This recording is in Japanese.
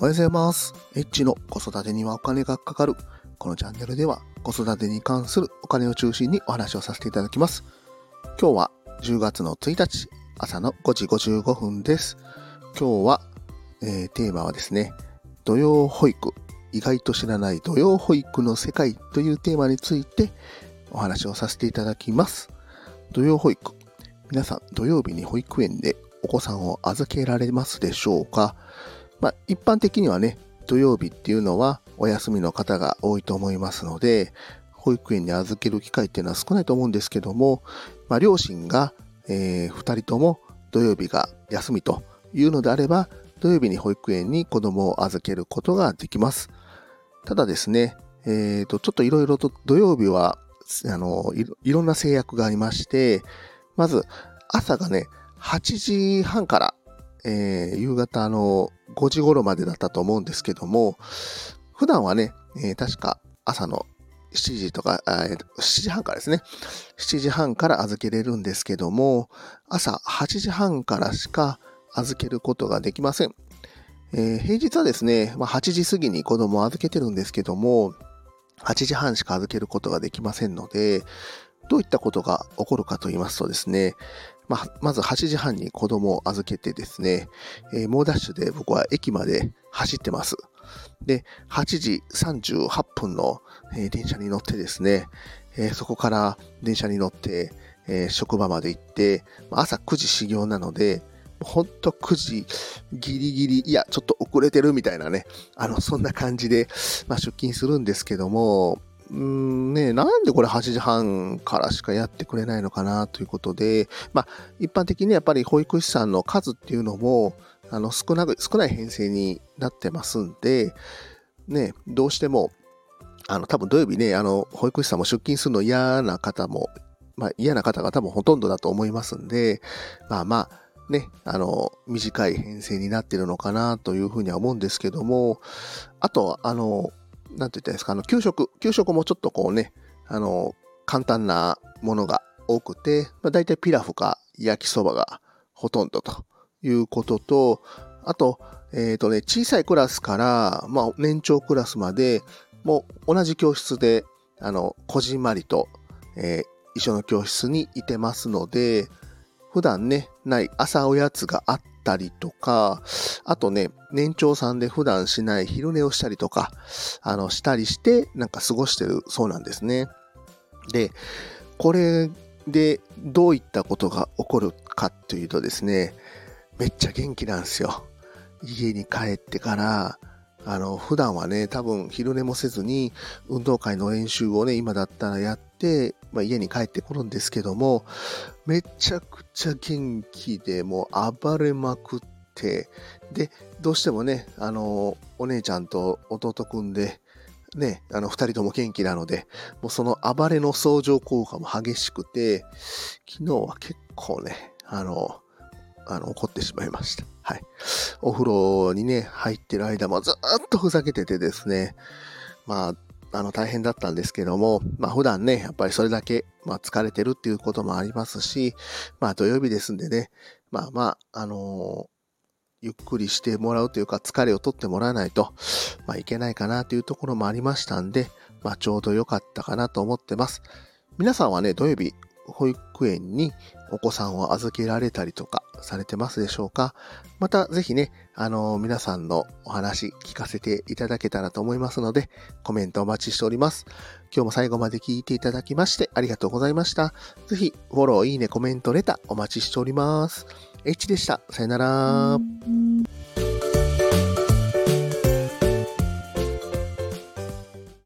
おはようございます。エッチの子育てにはお金がかかる。このチャンネルでは子育てに関するお金を中心にお話をさせていただきます。今日は10月の1日朝の5時55分です。今日は、えーテーマはですね、土曜保育、意外と知らない土曜保育の世界というテーマについてお話をさせていただきます。土曜保育。皆さん土曜日に保育園でお子さんを預けられますでしょうか？まあ、一般的にはね、土曜日っていうのはお休みの方が多いと思いますので、保育園に預ける機会っていうのは少ないと思うんですけども、まあ、両親が、えー、2人とも土曜日が休みというのであれば、土曜日に保育園に子供を預けることができます。ただですね、えー、と、ちょっといろいろと土曜日は、あのいろ、いろんな制約がありまして、まず、朝がね、8時半から、えー夕方の5時頃までだったと思うんですけども、普段はね、えー確か朝の7時とか、えー7時半からですね。7時半から預けれるんですけども、朝8時半からしか預けることができません。えー平日はですね、まあ、8時過ぎに子供を預けてるんですけども、8時半しか預けることができませんので、どういったことが起こるかと言いますとですね、まあ、まず8時半に子供を預けてですね、えー猛ダッシュで僕は駅まで走ってます。で、8時38分の、えー電車に乗ってですね、えーそこから電車に乗って、え職場まで行って、ま朝9時始業なので、ほんと9時ギリギリ、いや、ちょっと遅れてるみたいなね、あの、そんな感じで、まあ、出勤するんですけども、うんね、なんでこれ8時半からしかやってくれないのかなということで、まあ、一般的にやっぱり保育士さんの数っていうのも、あの、少なく、少ない編成になってますんで、ね、どうしても、あの、多分土曜日ね、あの、保育士さんも出勤するの嫌な方も、まあ、嫌な方が多分ほとんどだと思いますんで、まあまあ、ね、あの、短い編成になってるのかなというふうには思うんですけども、あと、あの、なんて言ったらいいですか、あの、給食、給食もちょっとこうね、あの、簡単なものが多くて、まあ、大体ピラフか焼きそばがほとんどということと、あと、えっ、とね、小さいクラスから、まあ、年長クラスまで、もう同じ教室で、あの、こじんまりと、えー一緒の教室にいてますので、普段ね、ない朝おやつがあったりとか、あとね、年長さんで普段しない昼寝をしたりとか、あの、したりして、なんか過ごしてるそうなんですね。で、これでどういったことが起こるかというとですね、めっちゃ元気なんですよ。家に帰ってから、あの、普段はね、多分昼寝もせずに、運動会の練習をね、今だったらやって、まあ、家に帰ってくるんですけども、めちゃくちゃ元気で、もう暴れまくって、で、どうしてもね、あの、お姉ちゃんと弟くんで、ね、あの、二人とも元気なので、もうその暴れの相乗効果も激しくて、昨日は結構ね、あの、あの、怒ってしまいました。はい。お風呂にね、入ってる間もずっとふざけててですね、まあ、あの、大変だったんですけども、まあ、普段ね、やっぱりそれだけ、まあ、疲れてるっていうこともありますし、まあ、土曜日ですんでね、まあまあ、あのーゆっくりしてもらうというか、疲れを取ってもらわないと、まあ、いけないかなというところもありましたんで、まあ、ちょうど良かったかなと思ってます。皆さんはね、土曜日、保育園にお子さんを預けられたりとかされてますでしょうか？またぜひね、あの皆さんのお話聞かせていただけたらと思いますので、コメントお待ちしております。今日も最後まで聞いていただきましてありがとうございました。ぜひ、フォロー、いいね、コメント、レターお待ちしております。H でした。さよなら。